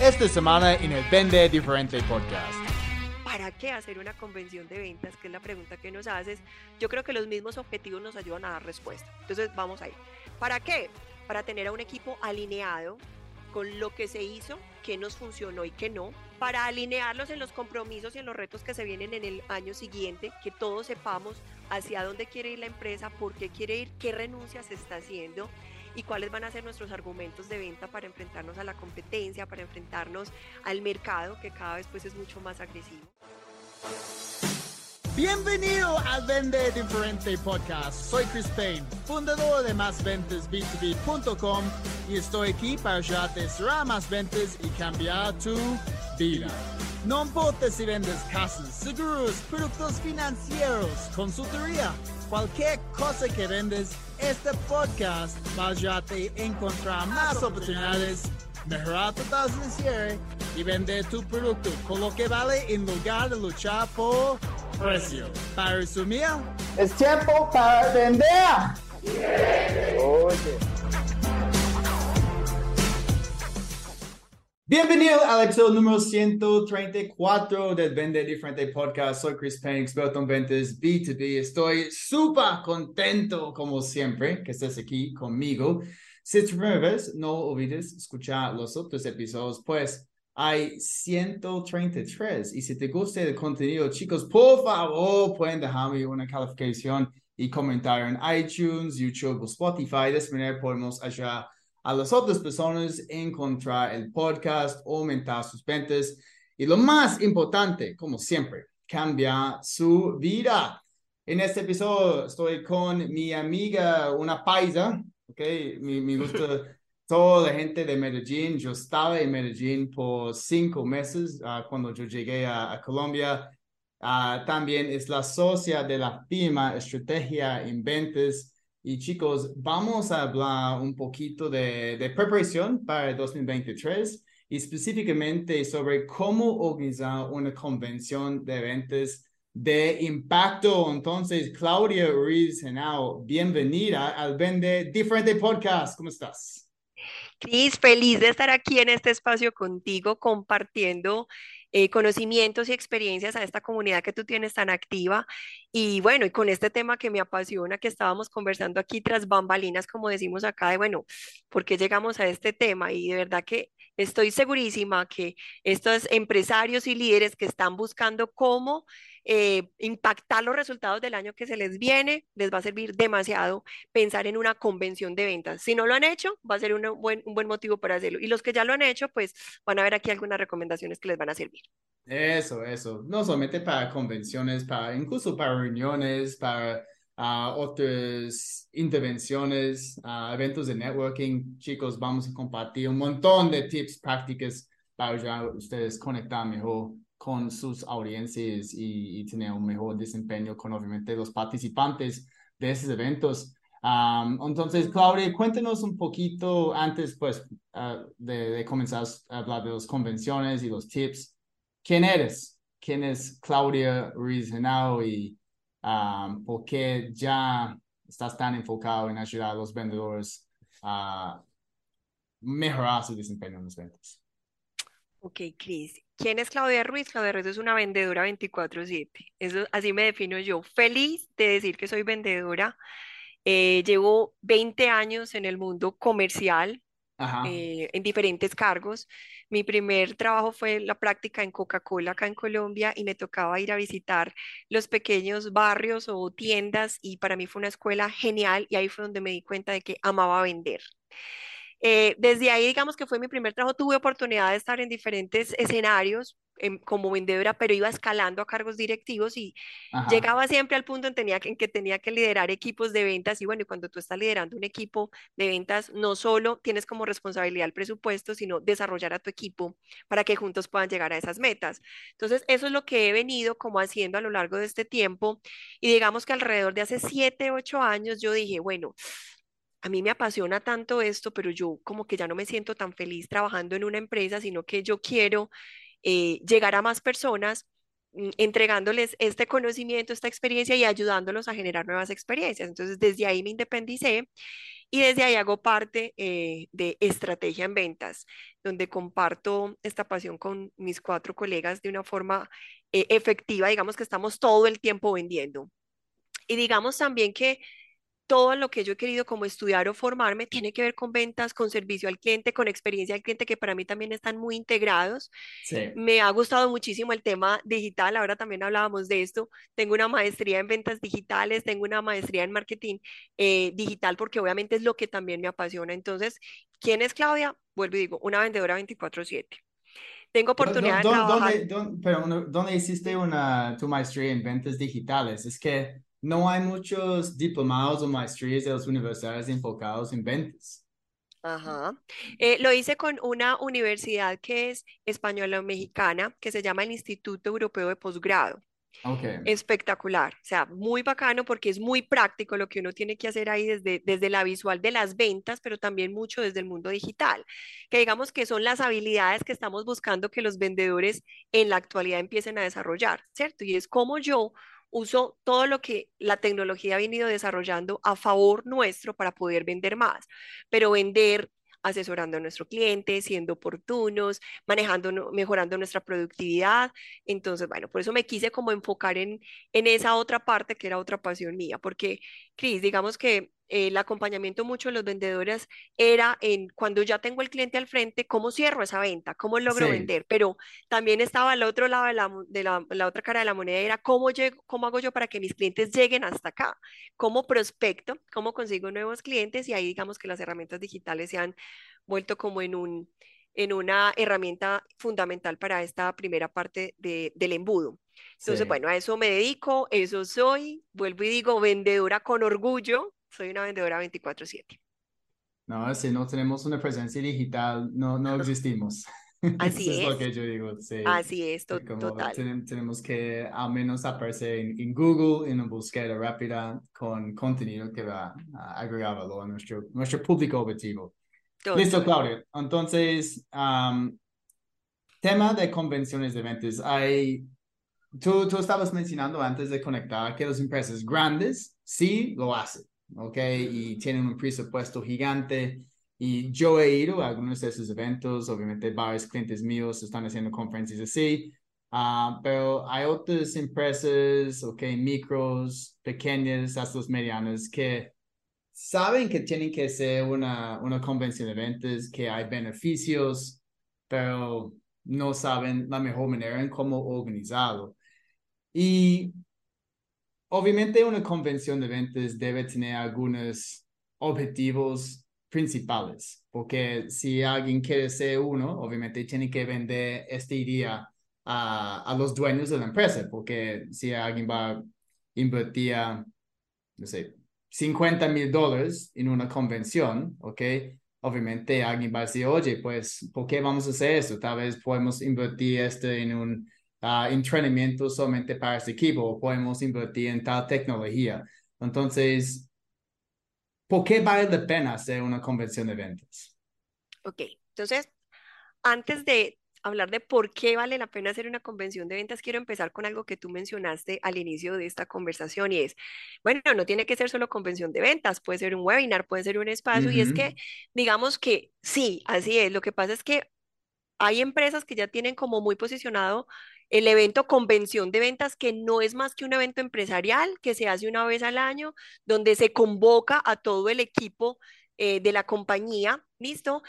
esta semana en el Vende Diferente Podcast. ¿Para qué hacer una convención de ventas? Que es la pregunta que nos haces. Yo creo que los mismos objetivos nos ayudan a dar respuesta. Entonces vamos a ir. ¿Para qué? Para tener a un equipo alineado con lo que se hizo, qué nos funcionó y qué no, para alinearlos en los compromisos y en los retos que se vienen en el año siguiente, que todos sepamos hacia dónde quiere ir la empresa, por qué quiere ir, qué renuncias se está haciendo y cuáles van a ser nuestros argumentos de venta para enfrentarnos a la competencia, para enfrentarnos al mercado que cada vez pues es mucho más agresivo. Bienvenido al Vende Diferente Podcast. Soy Chris Payne, fundador de MásVentasB2B.com y estoy aquí para ayudarte a cerrar más ventas y cambiar tu vida. No importa si vendes casas, seguros, productos financieros, consultoría, cualquier cosa que vendes, este podcast va a ayudarte a encontrar más oportunidades, mejorar tu tasa de cierre y vender tu producto con lo que vale en lugar de luchar por precio. Para resumir, es tiempo para vender. Oye. Bienvenido al episodio número 134 del Vende Diferente Podcast. Soy Chris Payne, experto en ventas B2B. Estoy súper contento, como siempre, que estés aquí conmigo. Si es tu primera vez, no olvides escuchar los otros episodios, pues hay 133. Y si te gusta el contenido, chicos, por favor, pueden dejarme una calificación y comentario en iTunes, YouTube o Spotify. De esta manera podemos ayudar las otras personas encontrar el podcast, aumentar sus ventas y lo más importante, como siempre, cambiar su vida. En este episodio estoy con mi amiga, una paisa, ¿ok? Me, me gusta toda la gente de Medellín. Yo estaba en Medellín por cinco meses uh, cuando yo llegué a, a Colombia. Uh, también es la socia de la firma Estrategia en Ventas y chicos, vamos a hablar un poquito de, preparación para el 2023 y específicamente sobre cómo organizar una convención de ventas de impacto. Entonces, Claudia Ruiz Genao, bienvenida al Vende Diferente Podcast. ¿Cómo estás? Cris, feliz de estar aquí en este espacio contigo compartiendo eh, conocimientos y experiencias a esta comunidad que tú tienes tan activa. Y bueno, y con este tema que me apasiona, que estábamos conversando aquí tras bambalinas, como decimos acá, de bueno, ¿por qué llegamos a este tema? Y de verdad que estoy segurísima que estos empresarios y líderes que están buscando cómo eh, impactar los resultados del año que se les viene, les va a servir demasiado pensar en una convención de ventas. Si no lo han hecho, va a ser un buen, un buen motivo para hacerlo. Y los que ya lo han hecho, pues van a ver aquí algunas recomendaciones que les van a servir. Eso, eso. No solamente para convenciones, para incluso para reuniones, para uh, otras intervenciones, uh, eventos de networking. Chicos, vamos a compartir un montón de tips prácticas para ya ustedes conectar mejor con sus audiencias y, tener un mejor desempeño con obviamente los participantes de esos eventos. entonces, Claudia, cuéntanos un poquito antes pues ah, de, comenzar a hablar de las convenciones y los tips. ¿Quién eres? ¿Quién es Claudia Ruiz Genao y por qué ya estás tan enfocado en ayudar a los vendedores a mejorar su desempeño en las ventas? Ok, Cris. ¿Quién es Claudia Ruiz? Claudia Ruiz es una vendedora 24/7. Eso, así me defino yo. Feliz de decir que soy vendedora. Eh, llevo 20 años en el mundo comercial, eh, en diferentes cargos. Mi primer trabajo fue la práctica en Coca-Cola acá en Colombia y me tocaba ir a visitar los pequeños barrios o tiendas y para mí fue una escuela genial y ahí fue donde me di cuenta de que amaba vender. Eh, desde ahí, digamos que fue mi primer trabajo, tuve oportunidad de estar en diferentes escenarios em, como vendedora, pero iba escalando a cargos directivos y llegaba siempre al punto en, tenía, en que tenía que liderar equipos de ventas. Y bueno, cuando tú estás liderando un equipo de ventas, no solo tienes como responsabilidad el presupuesto, sino desarrollar a tu equipo para que juntos puedan llegar a esas metas. Entonces, eso es lo que he venido como haciendo a lo largo de este tiempo. Y digamos que alrededor de hace siete, ocho años, yo dije, bueno, a mí me apasiona tanto esto, pero yo como que ya no me siento tan feliz trabajando en una empresa, sino que yo quiero eh, llegar a más personas mm, entregándoles este conocimiento, esta experiencia y ayudándolos a generar nuevas experiencias. Entonces, desde ahí me independicé y desde ahí hago parte eh, de estrategia en ventas, donde comparto esta pasión con mis cuatro colegas de una forma eh, efectiva, digamos que estamos todo el tiempo vendiendo. Y digamos también que todo lo que yo he querido como estudiar o formarme tiene que ver con ventas, con servicio al cliente, con experiencia al cliente, que para mí también están muy integrados. Sí. Me ha gustado muchísimo el tema digital, ahora también hablábamos de esto. Tengo una maestría en ventas digitales, tengo una maestría en marketing eh, digital, porque obviamente es lo que también me apasiona. Entonces, ¿quién es Claudia? Vuelvo y digo, una vendedora 24/7. Tengo oportunidad de trabajar. ¿Dónde, pero, ¿Dónde hiciste una, tu maestría en ventas digitales? Es que no hay muchos diplomados o maestrías de las universidades enfocados en ventas. Ajá. Eh, lo hice con una universidad que es española o mexicana, que se llama el Instituto Europeo de Posgrado. Okay. Espectacular, o sea, muy bacano porque es muy práctico lo que uno tiene que hacer ahí desde, desde la visual de las ventas, pero también mucho desde el mundo digital, que digamos que son las habilidades que estamos buscando que los vendedores en la actualidad empiecen a desarrollar, ¿cierto? Y es como yo uso todo lo que la tecnología ha venido desarrollando a favor nuestro para poder vender más, pero vender asesorando a nuestro cliente, siendo oportunos, manejando, mejorando nuestra productividad. Entonces, bueno, por eso me quise como enfocar en, en esa otra parte que era otra pasión mía, porque, Cris, digamos que el acompañamiento mucho de los vendedores era en cuando ya tengo el cliente al frente, cómo cierro esa venta, cómo logro vender, pero también estaba al otro lado de, la, de la, la, otra cara de la moneda, era cómo, llego, cómo hago yo para que mis clientes lleguen hasta acá, cómo prospecto, cómo consigo nuevos clientes y ahí digamos que las herramientas digitales se han vuelto como en un en una herramienta fundamental para esta primera parte de, del embudo. Entonces, bueno, a eso me dedico, eso soy, vuelvo y digo, vendedora con orgullo, soy una vendedora 24/7. No, si no tenemos una presencia digital, no, no existimos. Así Eso es. es lo que yo digo. Sí. Así es, to Como total. ten- tenemos que al menos aparecer en, en Google en una búsqueda rápida con contenido que va a agregar valor a nuestro, nuestro público objetivo. Listo, Total. Claudia. Entonces, am, tema de convenciones de ventas. Hay, tú, tú estabas mencionando antes de conectar que las empresas grandes sí lo hacen, ¿ok? Y tienen un presupuesto gigante. Y yo he ido a algunos de esos eventos, obviamente varios clientes míos están haciendo conferencias así, ah, pero hay otras empresas, ok, micros, pequeñas, hasta las medianas, que saben que tienen que ser una, una convención de ventas, que hay beneficios, pero no saben la mejor manera en cómo organizarlo. Y obviamente una convención de ventas debe tener algunos objetivos principales, porque si alguien quiere ser uno, obviamente tiene que vender este día a, a los dueños de la empresa, porque si alguien va a invertir, no sé, 50 mil dólares en una convención, ¿ok? Obviamente alguien va a decir, oye, pues, ¿por qué vamos a hacer eso? Tal vez podemos invertir esto en un uh, entrenamiento solamente para este equipo, o podemos invertir en tal tecnología. Entonces, ¿por qué vale la pena hacer una convención de ventas? Ok, entonces, antes de hablar de por qué vale la pena hacer una convención de ventas, quiero empezar con algo que tú mencionaste al inicio de esta conversación y es, bueno, no tiene que ser solo convención de ventas, puede ser un webinar, puede ser un espacio y es que, digamos que sí, así es, lo que pasa es que hay empresas que ya tienen como muy posicionado el evento convención de ventas, que no es más que un evento empresarial que se hace una vez al año, donde se convoca a todo el equipo eh, de la compañía, ¿listo?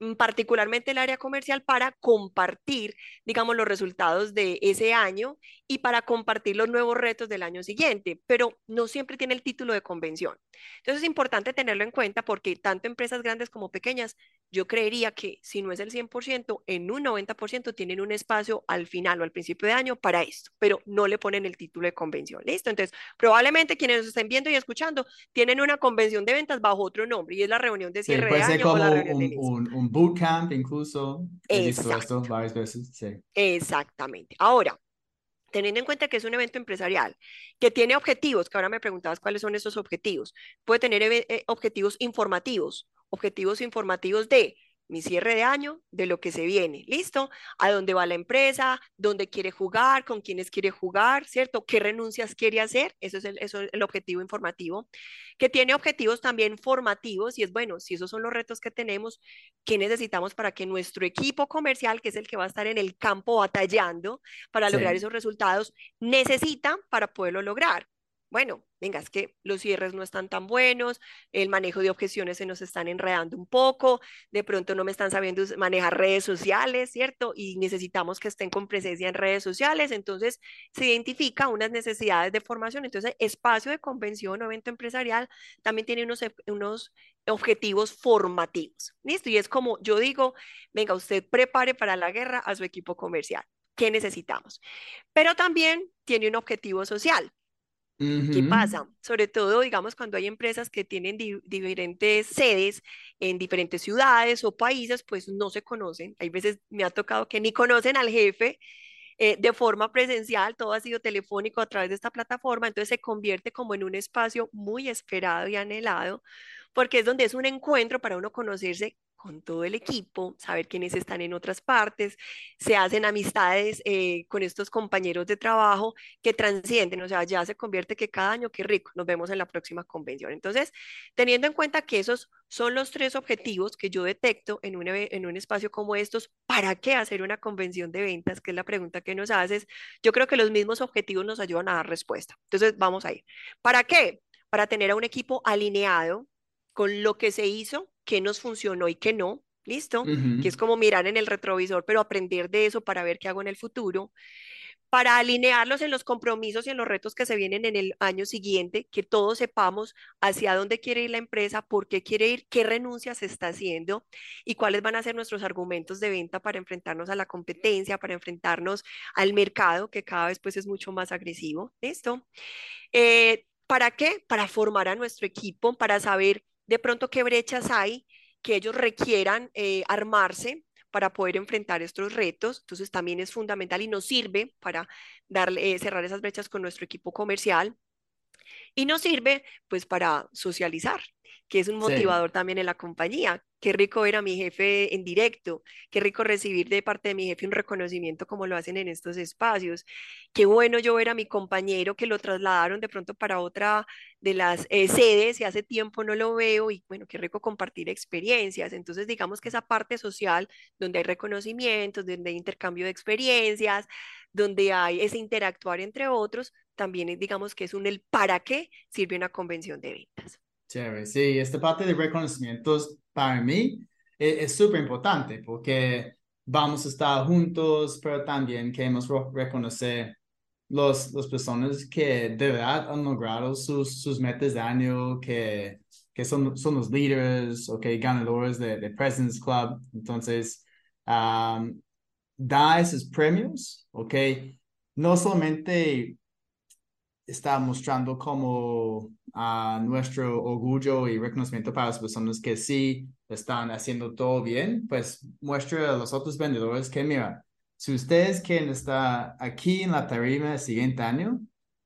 Mm, particularmente el área comercial, para compartir, digamos, los resultados de ese año y para compartir los nuevos retos del año siguiente, pero no siempre tiene el título de convención. Entonces es importante tenerlo en cuenta porque tanto empresas grandes como pequeñas, yo creería que si no es el 100%, en un 90% tienen un espacio al final o al principio de año para esto, pero no le ponen el título de convención. ¿Listo? Entonces, probablemente quienes nos estén viendo y escuchando tienen una convención de ventas bajo otro nombre y es la reunión de Sí, cierre de puede ser año o como la reunión de un, inicio. un, un bootcamp incluso. He visto esto varias veces, sí. exactamente. Ahora, teniendo en cuenta que es un evento empresarial, que tiene objetivos, que ahora me preguntabas cuáles son esos objetivos, puede tener eve- eh, objetivos informativos, objetivos informativos de mi cierre de año, de lo que se viene, ¿listo? A dónde va la empresa, dónde quiere jugar, con quiénes quiere jugar, ¿cierto? ¿Qué renuncias quiere hacer? Eso es el, eso es el objetivo informativo, que tiene objetivos también formativos y es bueno, si esos son los retos que tenemos, ¿qué necesitamos para que nuestro equipo comercial, que es el que va a estar en el campo batallando para lograr esos resultados, necesita para poderlo lograr? Bueno, venga, es que los cierres no están tan buenos, el manejo de objeciones se nos están enredando un poco, de pronto no me están sabiendo manejar redes sociales, ¿cierto? Y necesitamos que estén con presencia en redes sociales, entonces se identifica unas necesidades de formación, entonces espacio de convención o evento empresarial también tiene unos, unos objetivos formativos, ¿listo? Y es como yo digo, venga, usted prepare para la guerra a su equipo comercial. ¿Qué necesitamos? Pero también tiene un objetivo social. ¿Qué pasa? Sobre todo, digamos, cuando hay empresas que tienen diferentes sedes en diferentes ciudades o países, pues no se conocen. Hay veces me ha tocado que ni conocen al jefe eh, de forma presencial, todo ha sido telefónico a través de esta plataforma, entonces se convierte como en un espacio muy esperado y anhelado, porque es donde es un encuentro para uno conocerse con todo el equipo, saber quiénes están en otras partes, se hacen amistades eh, con estos compañeros de trabajo que transcienden, o sea, ya se convierte que cada año, qué rico, nos vemos en la próxima convención. Entonces, teniendo en cuenta que esos son los tres objetivos que yo detecto en un, en un espacio como estos, ¿para qué hacer una convención de ventas? Que es la pregunta que nos haces. Yo creo que los mismos objetivos nos ayudan a dar respuesta. Entonces, vamos a ir. ¿Para qué? Para tener a un equipo alineado con lo que se hizo qué nos funcionó y qué no, ¿listo? Que es como mirar en el retrovisor, pero aprender de eso para ver qué hago en el futuro, para alinearlos en los compromisos y en los retos que se vienen en el año siguiente, que todos sepamos hacia dónde quiere ir la empresa, por qué quiere ir, qué renuncia se está haciendo y cuáles van a ser nuestros argumentos de venta para enfrentarnos a la competencia, para enfrentarnos al mercado, que cada vez pues es mucho más agresivo, ¿listo? Eh, ¿Para qué? Para formar a nuestro equipo, para saber de pronto qué brechas hay que ellos requieran eh, armarse para poder enfrentar estos retos. Entonces también es fundamental y nos sirve para darle, eh, cerrar esas brechas con nuestro equipo comercial. Y nos sirve pues para socializar, que es un motivador también en la compañía. Qué rico ver a mi jefe en directo, qué rico recibir de parte de mi jefe un reconocimiento como lo hacen en estos espacios. Qué bueno yo ver a mi compañero que lo trasladaron de pronto para otra de las eh, sedes y hace tiempo no lo veo y bueno, qué rico compartir experiencias. Entonces digamos que esa parte social donde hay reconocimientos, donde hay intercambio de experiencias, donde hay ese interactuar entre otros, también digamos que es un el para qué sirve una convención de ventas. Chévere, sí, esta parte de reconocimientos para mí e-, es súper importante porque vamos a estar juntos, pero también queremos reconocer los, las personas que de verdad han logrado sus, sus metas de año, que, que son, son los líderes o que ganadores de, de President's Club. Entonces, da esos premios, ¿ok? No solamente está mostrando como a nuestro orgullo y reconocimiento para las personas que sí están haciendo todo bien, pues muestra a los otros vendedores que, mira, si ustedes quieren estar aquí en la tarima el siguiente año,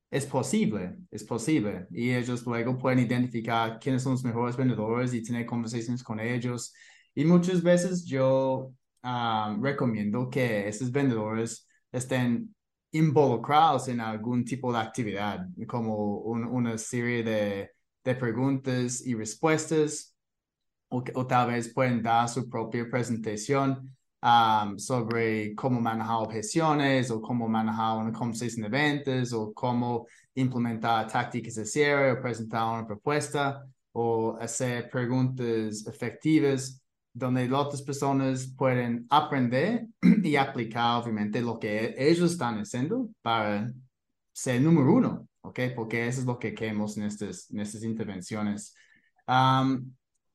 es posible, es posible. Y ellos luego pueden identificar quiénes son los mejores vendedores y tener conversaciones con ellos. Y muchas veces yo ah, recomiendo que esos vendedores estén involucrados en algún tipo de actividad, como una serie de, de, preguntas y respuestas, o, tal vez pueden dar su propia presentación sobre cómo manejar objeciones o cómo manejar una conversación de ventas o cómo implementar tácticas de cierre o presentar una propuesta o hacer preguntas efectivas donde las personas pueden aprender y aplicar obviamente lo que ellos están haciendo para ser número uno, ¿ok? Porque eso es lo que queremos en estas, en estas intervenciones.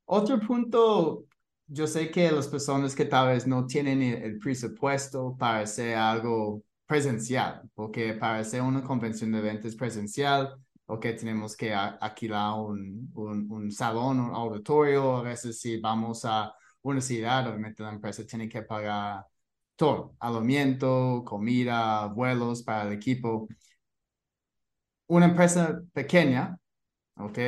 otro punto, yo sé que las personas que tal vez no tienen el, presupuesto para hacer algo presencial, porque para hacer una convención de ventas presencial, o que tenemos que alquilar un, un, un salón, un auditorio, a veces si vamos a universidad, obviamente la empresa tiene que pagar todo, alojamiento, comida, vuelos para el equipo. Una empresa pequeña, ¿ok?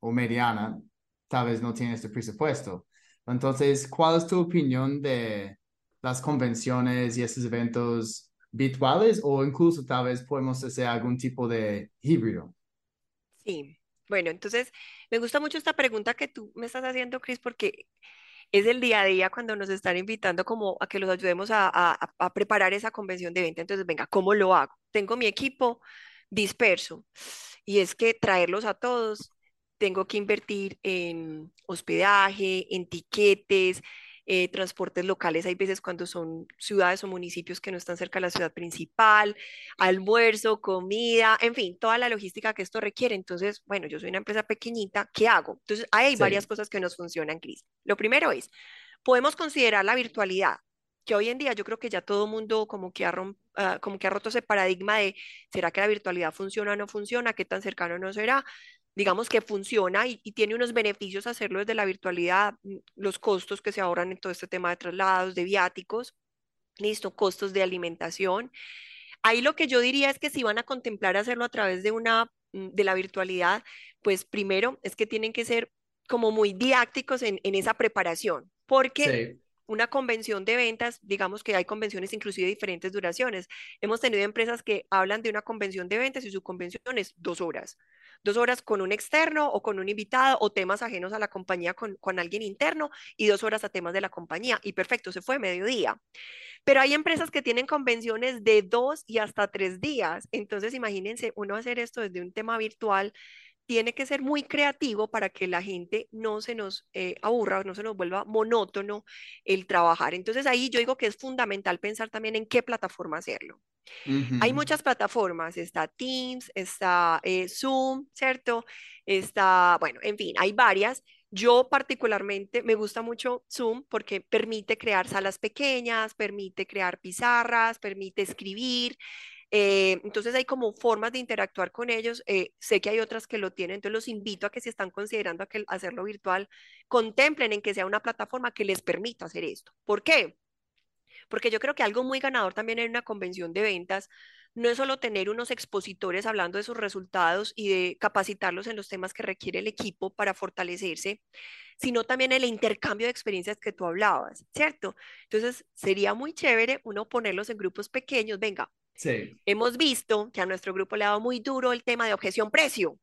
O mediana, tal vez no tiene este presupuesto. Entonces, ¿cuál es tu opinión de las convenciones y estos eventos virtuales o incluso tal vez podemos hacer algún tipo de híbrido? Sí, bueno, entonces me gusta mucho esta pregunta que tú me estás haciendo, Cris, porque es el día a día cuando nos están invitando como a que los ayudemos a, a- a preparar esa convención de venta. Entonces, venga, ¿cómo lo hago? Tengo mi equipo disperso y es que traerlos a todos, tengo que invertir en hospedaje, en tiquetes, eh, transportes locales. Hay veces cuando son ciudades o municipios que no están cerca de la ciudad principal, almuerzo, comida, en fin, toda la logística que esto requiere. Entonces, bueno, yo soy una empresa pequeñita, ¿qué hago? Entonces, hay varias Sí, cosas que nos funcionan, Cris. Lo primero es, podemos considerar la virtualidad, que hoy en día yo creo que ya todo mundo como que ha, ah, como que ha roto ese paradigma de, ¿será que la virtualidad funciona o no funciona? ¿Qué tan cercano no será? Digamos que funciona y, y tiene unos beneficios hacerlo desde la virtualidad, mm, los costos que se ahorran en todo este tema de traslados, de viáticos, listo, costos de alimentación. Ahí lo que yo diría es que si van a contemplar hacerlo a través de una, mm, de la virtualidad, pues primero es que tienen que ser como muy didácticos en, en esa preparación, porque sí, una convención de ventas, digamos que hay convenciones inclusive de diferentes duraciones. Hemos tenido empresas que hablan de una convención de ventas y su convención es dos horas. Dos horas con un externo o con un invitado o temas ajenos a la compañía con, con alguien interno y dos horas a temas de la compañía. Y perfecto, se fue mediodía. Pero hay empresas que tienen convenciones de dos y hasta tres días. Entonces, imagínense, uno hacer esto desde un tema virtual tiene que ser muy creativo para que la gente no se nos eh, aburra, no se nos vuelva monótono el trabajar. Entonces, ahí yo digo que es fundamental pensar también en qué plataforma hacerlo. Hay muchas plataformas, está Teams, está eh, Zoom, ¿cierto? Está, bueno, en fin, hay varias. Yo particularmente me gusta mucho Zoom porque permite crear salas pequeñas, permite crear pizarras, permite escribir. Eh, entonces hay como formas de interactuar con ellos. eh, sé que hay otras que lo tienen, entonces los invito a que si están considerando hacerlo virtual, contemplen en que sea una plataforma que les permita hacer esto. ¿Por qué? Porque yo creo que algo muy ganador también en una convención de ventas no es solo tener unos expositores hablando de sus resultados y de capacitarlos en los temas que requiere el equipo para fortalecerse, sino también el intercambio de experiencias que tú hablabas, ¿cierto? Entonces, sería muy chévere uno ponerlos en grupos pequeños. Venga, sí, hemos visto que a nuestro grupo le ha dado muy duro el tema de objeción precio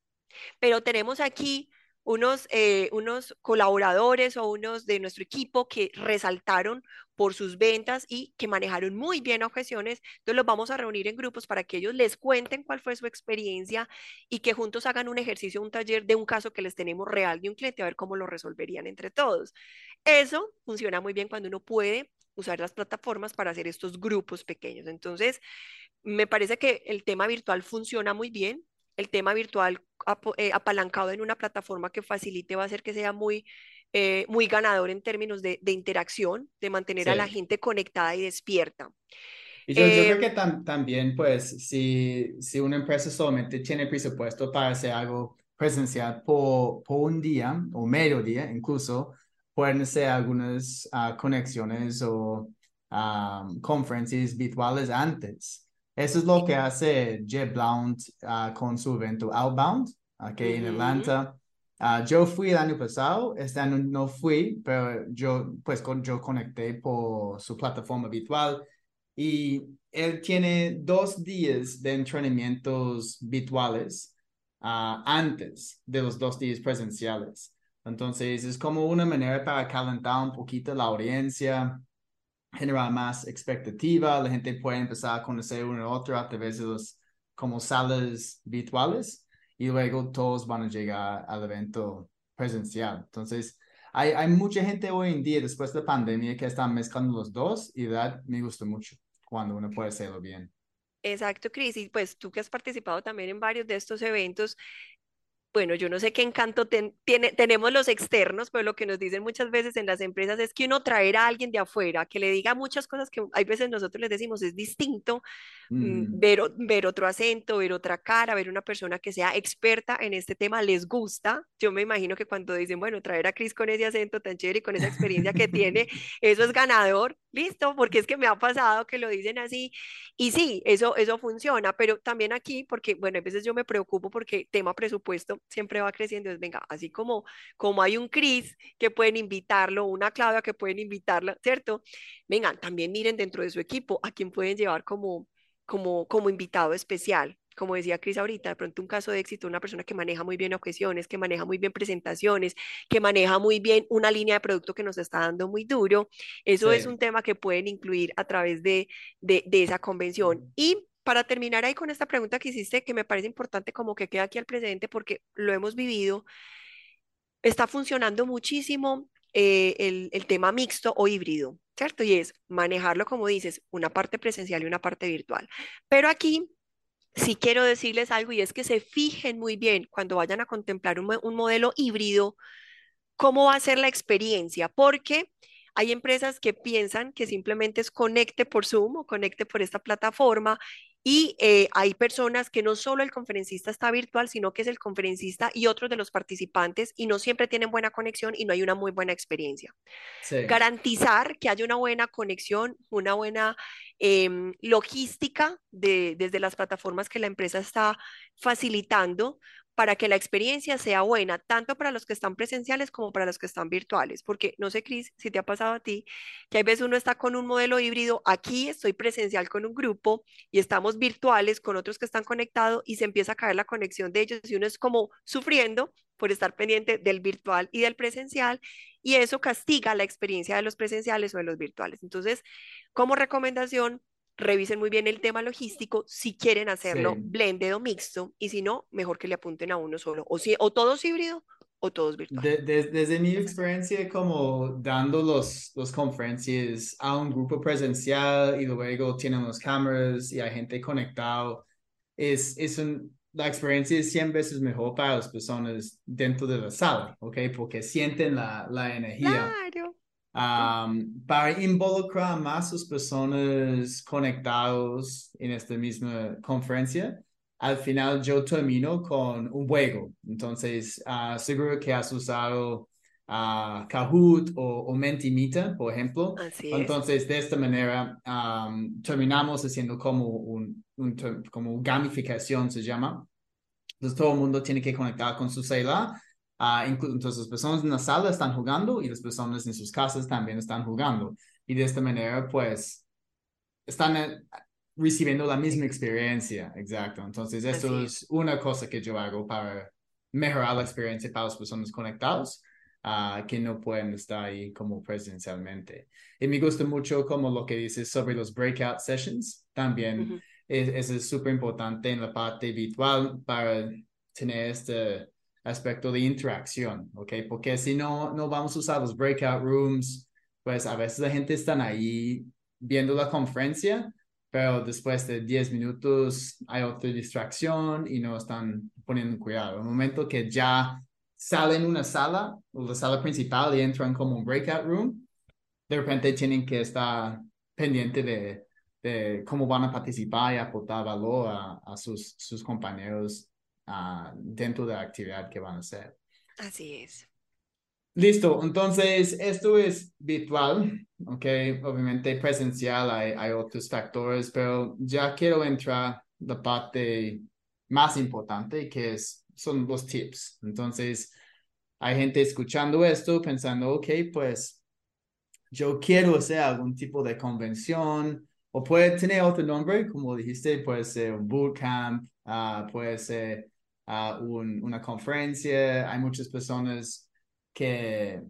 pero tenemos aquí unos, eh, unos colaboradores o unos de nuestro equipo que resaltaron por sus ventas y que manejaron muy bien objeciones. Entonces los vamos a reunir en grupos para que ellos les cuenten cuál fue su experiencia y que juntos hagan un ejercicio, un taller de un caso que les tenemos real de un cliente, a ver cómo lo resolverían entre todos. Eso funciona muy bien cuando uno puede usar las plataformas para hacer estos grupos pequeños. Entonces, me parece que el tema virtual funciona muy bien. El tema virtual apo- eh, apalancado en una plataforma que facilite va a hacer que sea muy, eh, muy ganador en términos de, de interacción, de mantener a la sí. gente conectada y despierta. Y yo, yo creo Em, que tam- también, pues, si, si una empresa solamente tiene presupuesto para hacer algo presencial por, por un día o medio día, incluso, pueden ser algunas ah, conexiones o ah, conferencias virtuales antes. Eso es lo que hace JetBlue ah, con su evento Outbound, aquí en Atlanta. Yo fui el año pasado, este año no fui, pero yo, pues, con, yo conecté por su plataforma virtual y él tiene dos días de entrenamientos virtuales antes de los dos días presenciales. Entonces, es como una manera para calentar un poquito la audiencia, generar más expectativa, la gente puede empezar a conocer uno al otro a través de los como salas virtuales y luego todos van a llegar al evento presencial. Entonces, hay, hay mucha gente hoy en día, después de la pandemia, que están mezclando los dos y that me gusta mucho cuando uno puede hacerlo bien. exacto, Cris. Y pues tú que has participado también en varios de estos eventos, Bueno, yo no sé qué encanto ten- tiene, tenemos los externos, pero lo que nos dicen muchas veces en las empresas es que uno traer a alguien de afuera que le diga muchas cosas que hay veces nosotros les decimos es distinto mm, Mm, ver, ver otro acento, ver otra cara, ver una persona que sea experta en este tema, les gusta. Yo me imagino que cuando dicen, bueno, traer a Cris con ese acento tan chévere y con esa experiencia que tiene, eso es ganador, listo, porque es que me ha pasado que lo dicen así y sí, eso, eso funciona, pero también aquí, porque, bueno, a veces yo me preocupo porque tema presupuesto, siempre va creciendo. Es, venga, así como, como hay un Cris que pueden invitarlo, una Claudia que pueden invitarla, ¿cierto? Venga, también miren dentro de su equipo a quién pueden llevar como, como, como invitado especial como decía Cris ahorita, de pronto un caso de éxito, una persona que maneja muy bien objeciones, que maneja muy bien presentaciones, que maneja muy bien una línea de producto que nos está dando muy duro. Eso es un tema que pueden incluir a través de, de, de esa convención. Y para terminar ahí con esta pregunta que hiciste, que me parece importante como que queda aquí al presente porque lo hemos vivido, está funcionando muchísimo eh, el, tema mixto o híbrido, ¿cierto? Y es manejarlo, como dices, una parte presencial y una parte virtual. Pero aquí sí quiero decirles algo y es que se fijen muy bien cuando vayan a contemplar un, un modelo híbrido, cómo va a ser la experiencia, porque hay empresas que piensan que simplemente es conecte por Zoom o conecte por esta plataforma y eh, hay personas que no solo el conferencista está virtual, sino que es el conferencista y otros de los participantes y no siempre tienen buena conexión y no hay una muy buena experiencia. Garantizar que haya una buena conexión, una buena em, logística de, desde las plataformas que la empresa está facilitando para que la experiencia sea buena, tanto para los que están presenciales como para los que están virtuales. Porque no sé, Cris, si te ha pasado a ti, que hay veces uno está con un modelo híbrido, aquí estoy presencial con un grupo y estamos virtuales con otros que están conectados y se empieza a caer la conexión de ellos y uno es como sufriendo por estar pendiente del virtual y del presencial y eso castiga la experiencia de los presenciales o de los virtuales. Entonces, como recomendación, revisen muy bien el tema logístico si quieren hacerlo blended o mixto y si no, mejor que le apunten a uno solo o, si, o todos híbrido o todos virtuales. desde mi experiencia como dando los, los conferencias a un grupo presencial y luego tienen las cámaras y hay gente conectado, es, es un, la experiencia es 100 veces mejor para las personas dentro de la sala, ¿ok? Porque sienten la, la energía. Claro para involucrar más las personas conectados en esta misma conferencia, al final yo termino con un juego. Entonces, uh, seguro que has usado uh, Kahoot o, o, Mentimita, por ejemplo. Entonces, de esta manera, terminamos haciendo como un, un, como gamificación, se llama. Entonces, todo el mundo tiene que conectar con su celular Uh, entonces, las personas en la sala están jugando y las personas en sus casas también están jugando. Y de esta manera, pues, están eh, recibiendo la misma experiencia. Exacto. Entonces, eso es. una cosa que yo hago para mejorar la experiencia para las personas conectadas. Uh, que no pueden estar ahí como presencialmente. Y me gusta mucho como lo que dices sobre los breakout sessions. También es, es súper importante en la parte virtual para tener este aspecto de interacción, ¿ok? Porque si no, no vamos a usar los breakout rooms, pues a veces la gente está ahí viendo la conferencia, pero después de 10 minutos hay otra distracción y no están poniendo cuidado. El momento que ya salen una sala, o la sala principal y entran como un breakout room, de repente tienen que estar pendiente de, cómo van a participar y aportar valor a, sus compañeros Ah, dentro de la actividad que van a hacer. Así es. Listo, entonces esto es virtual, ok, obviamente presencial hay, hay otros factores, pero ya quiero entrar la parte más importante que es, son los tips. Entonces, hay gente escuchando esto pensando, ok, pues yo quiero hacer algún tipo de convención o puede tener otro nombre, como dijiste, puede ser un bootcamp, uh, puede ser a una conferencia, hay muchas personas que,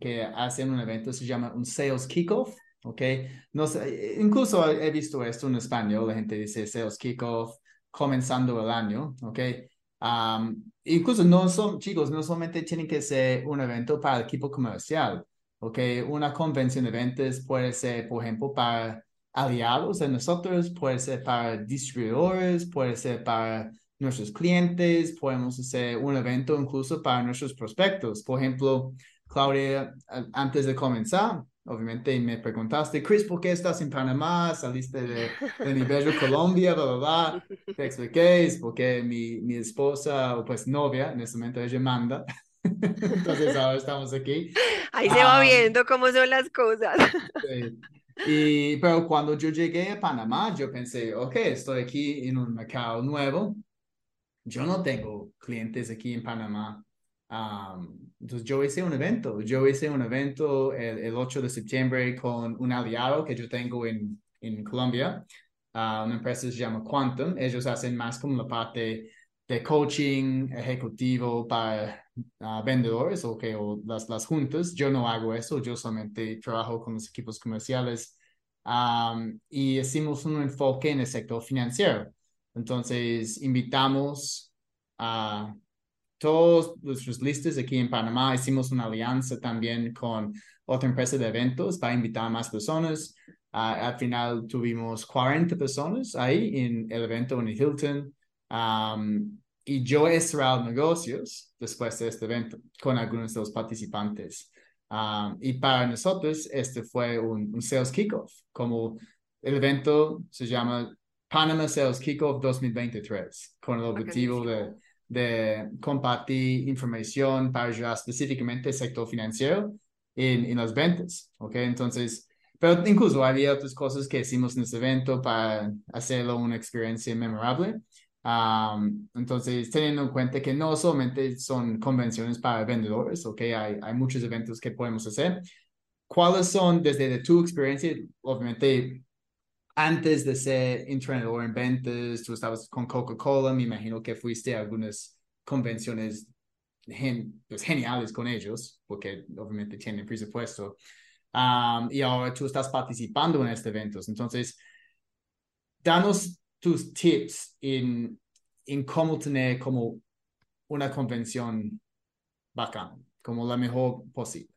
que hacen un evento, se llama un sales kickoff, ¿ok? No sé, incluso he visto esto en español, la gente dice sales kickoff comenzando el año, ¿ok? incluso no son, chicos, no solamente tienen que ser un evento para el equipo comercial, ¿ok? Una convención de eventos puede ser, por ejemplo, para aliados de nosotros, puede ser para distribuidores, puede ser para nuestros clientes, podemos hacer un evento incluso para nuestros prospectos. Por ejemplo, Claudia, antes de comenzar, obviamente me preguntaste, Chris, ¿por qué estás en Panamá? Saliste de, de Nivel Colombia, bla, bla, bla. Te expliqué, es porque mi, mi esposa, o pues novia, en este momento ella manda. Entonces ahora estamos aquí. Ahí se va viendo cómo son las cosas. Sí. Y, pero cuando yo llegué a Panamá, yo pensé, ok, estoy aquí en un mercado nuevo, yo no tengo clientes aquí en Panamá. entonces yo hice un evento, yo hice un evento el, el, 8 de septiembre con un aliado que yo tengo en, en Colombia, uh, una empresa que se llama Quantum, ellos hacen más como la parte de coaching ejecutivo para uh, vendedores o, que, o las, las juntas, yo no hago eso, yo solamente trabajo con los equipos comerciales y hicimos un enfoque en el sector financiero. Entonces, invitamos a todos nuestros listos aquí en Panamá. Hicimos una alianza también con otra empresa de eventos para invitar a más personas. al final tuvimos 40 personas ahí en el evento en Hilton. y yo he cerrado negocios después de este evento con algunos de los participantes. y para nosotros, este fue un, un sales kickoff, como el evento se llama Panama Sales Kickoff 2023, con el objetivo de, de, compartir información para ayudar específicamente al sector financiero en, en las ventas, ¿ok? Entonces, pero incluso había otras cosas que hicimos en ese evento para hacerlo una experiencia memorable. entonces, teniendo en cuenta que no solamente son convenciones para vendedores, ¿ok? Hay, hay muchos eventos que podemos hacer. ¿Cuáles son, desde tu experiencia, obviamente antes de ser entrenador en ventas, tú estabas con Coca-Cola, me imagino que fuiste a algunas convenciones pues, geniales con ellos, porque obviamente tienen presupuesto. y ahora tú estás participando en estos eventos. Entonces, danos tus tips en, en cómo tener como una convención bacana, como la mejor posible.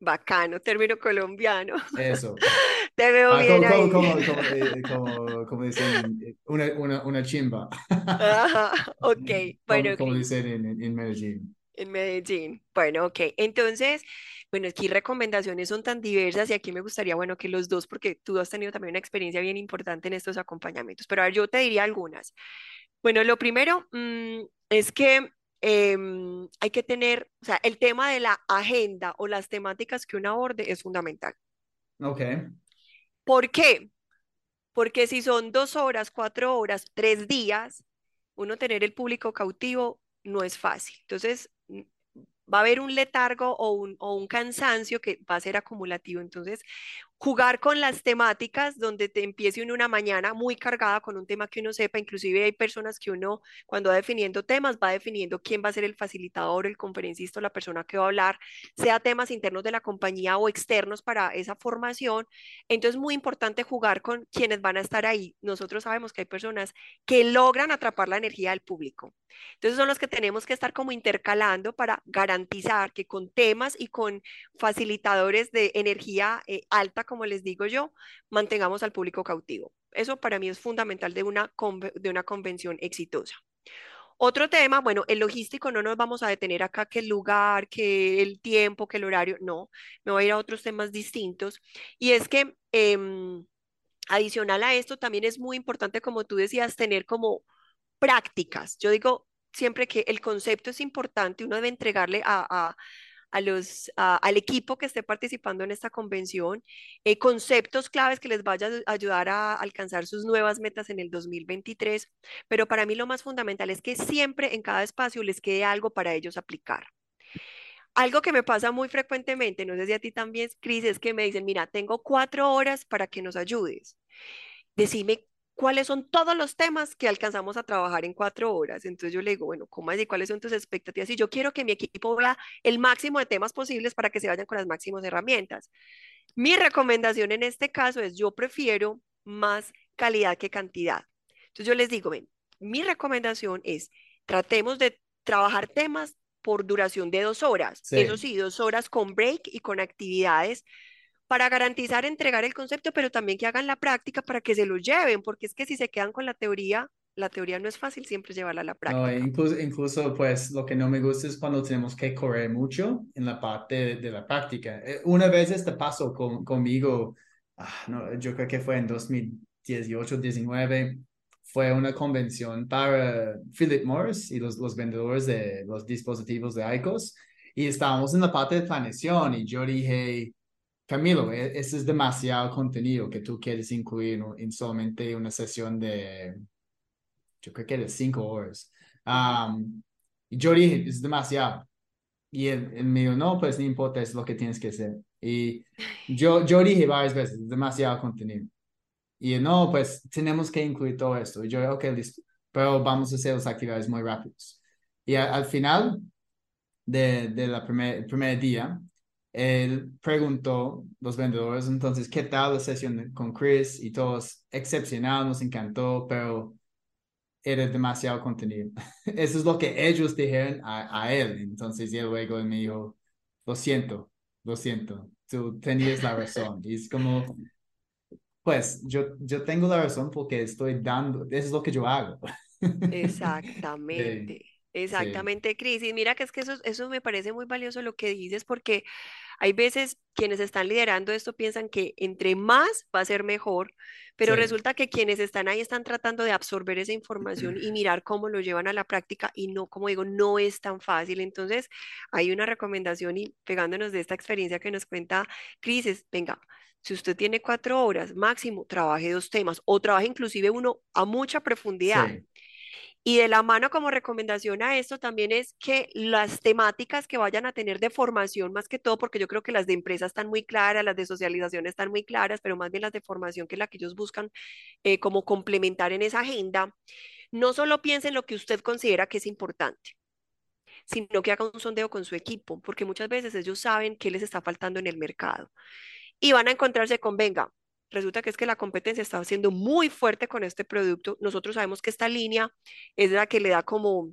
Bacano, término colombiano. Eso. Te veo ah, bien como, ahí. Como, como, eh, como, como, dicen, eh, una, una, una chimba. Ajá, ok, bueno. Como, dicen en, en Medellín. En Medellín. Bueno, ok. Entonces, bueno, aquí recomendaciones son tan diversas y aquí me gustaría, bueno, que los dos, porque tú has tenido también una experiencia bien importante en estos acompañamientos, pero a ver, yo te diría algunas. Bueno, lo primero mm, es que em, hay que tener, o sea, el tema de la agenda o las temáticas que uno aborde es fundamental. Ok. ¿Por qué? Porque si son dos horas, cuatro horas, tres días, uno tener el público cautivo no es fácil. Entonces, va a haber un letargo o un, o un cansancio que va a ser acumulativo. Entonces, jugar con las temáticas donde te empiece una mañana muy cargada con un tema que uno sepa, inclusive hay personas que uno cuando va definiendo temas va definiendo quién va a ser el facilitador, el conferencista, la persona que va a hablar, sea temas internos de la compañía o externos para esa formación. Entonces, muy importante jugar con quienes van a estar ahí. Nosotros sabemos que hay personas que logran atrapar la energía del público. Entonces, son los que tenemos que estar como intercalando para garantizar que con temas y con facilitadores de energía eh, alta, como les digo yo, mantengamos al público cautivo. Eso para mí es fundamental de una, de una convención exitosa. Otro tema, bueno, el logístico no nos vamos a detener acá, que el lugar, que el tiempo, que el horario, no, me voy a ir a otros temas distintos. Y es que em, adicional a esto, también es muy importante, como tú decías, tener como prácticas. Yo digo siempre que el concepto es importante, uno debe entregarle a los, al equipo que esté participando en esta convención, eh, conceptos claves que les vaya a ayudar a alcanzar sus nuevas metas en el 2023. Pero para mí lo más fundamental es que siempre en cada espacio les quede algo para ellos aplicar. Algo que me pasa muy frecuentemente, no sé si a ti también, Cris, es que me dicen, mira, tengo cuatro horas para que nos ayudes. Decime cuáles son todos los temas que alcanzamos a trabajar en cuatro horas. Entonces yo le digo, bueno, ¿cómo así? ¿Cuáles son tus expectativas? Y yo quiero que mi equipo vea el máximo de temas posibles para que se vayan con las máximas herramientas. Mi recomendación en este caso es, yo prefiero más calidad que cantidad. Entonces yo les digo, ven, mi recomendación es, tratemos de trabajar temas por duración de dos horas. Eso sí, dos horas con break y con actividades para garantizar entregar el concepto, pero también que hagan la práctica para que se lo lleven, porque es que si se quedan con la teoría, la teoría no es fácil siempre llevarla a la práctica. No, incluso, incluso, pues, lo que no me gusta es cuando tenemos que correr mucho en la parte de, la práctica. Eh, una vez este pasó con, conmigo, ah, no, yo creo que fue en 2018, 19, fue una convención para Philip Morris y los, los vendedores de los dispositivos de ICOS, y estábamos en la parte de planeación, y yo dije, Camilo, e, ese es demasiado contenido que tú quieres incluir en solamente una sesión de, yo creo que de cinco horas. Um, yo dije, es demasiado. Y él, él, me dijo, no, pues no importa, es lo que tienes que hacer. Y yo, yo dije varias veces, es demasiado contenido. Y no, pues tenemos que incluir todo esto. Y yo, ok, listo. Pero vamos a hacer las actividades muy rápidas. Y al final de, de la primer, el primer día, él preguntó los vendedores, entonces, ¿qué tal la sesión con Chris? Y todos, excepcional, nos encantó, pero era demasiado contenido. Eso es lo que ellos dijeron a, a él. Entonces, y luego me dijo, lo siento, lo siento, tú tenías la razón. Y es como, pues, yo, yo tengo la razón porque estoy dando, eso es lo que yo hago. Exactamente. Exactamente, Cris. Y mira que es que eso, eso me parece muy valioso lo que dices, porque hay veces quienes están liderando esto piensan que entre más va a ser mejor, pero Sí, resulta que quienes están ahí están tratando de absorber esa información y mirar cómo lo llevan a la práctica y no, como digo, no es tan fácil. Entonces, hay una recomendación y pegándonos de esta experiencia que nos cuenta Cris, es, venga, si usted tiene cuatro horas máximo, trabaje dos temas o trabaje inclusive uno a mucha profundidad. sí, Y de la mano como recomendación a esto también es que las temáticas que vayan a tener de formación, más que todo, porque yo creo que las de empresa están muy claras, las de socialización están muy claras, pero más bien las de formación, que es la que ellos buscan eh, como complementar en esa agenda, no solo piense en lo que usted considera que es importante, sino que haga un sondeo con su equipo, porque muchas veces ellos saben qué les está faltando en el mercado. Y van a encontrarse con, venga, resulta que es que la competencia está siendo muy fuerte con este producto. Nosotros sabemos que esta línea es la que le da como,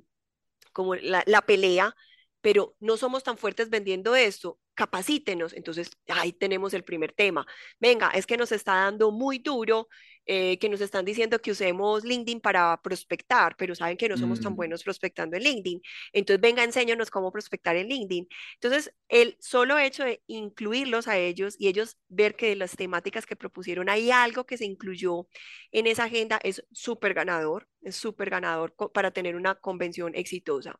como la, la pelea, pero no somos tan fuertes vendiendo esto. Capacítenos. Entonces, ahí tenemos el primer tema. Venga, es que nos está dando muy duro, eh, que nos están diciendo que usemos LinkedIn para prospectar, pero saben que no somos tan mm, buenos prospectando en LinkedIn. Entonces, venga, enséñanos cómo prospectar en LinkedIn. Entonces, el solo hecho de incluirlos a ellos y ellos ver que de las temáticas que propusieron hay algo que se incluyó en esa agenda es súper ganador, es súper ganador para tener una convención exitosa.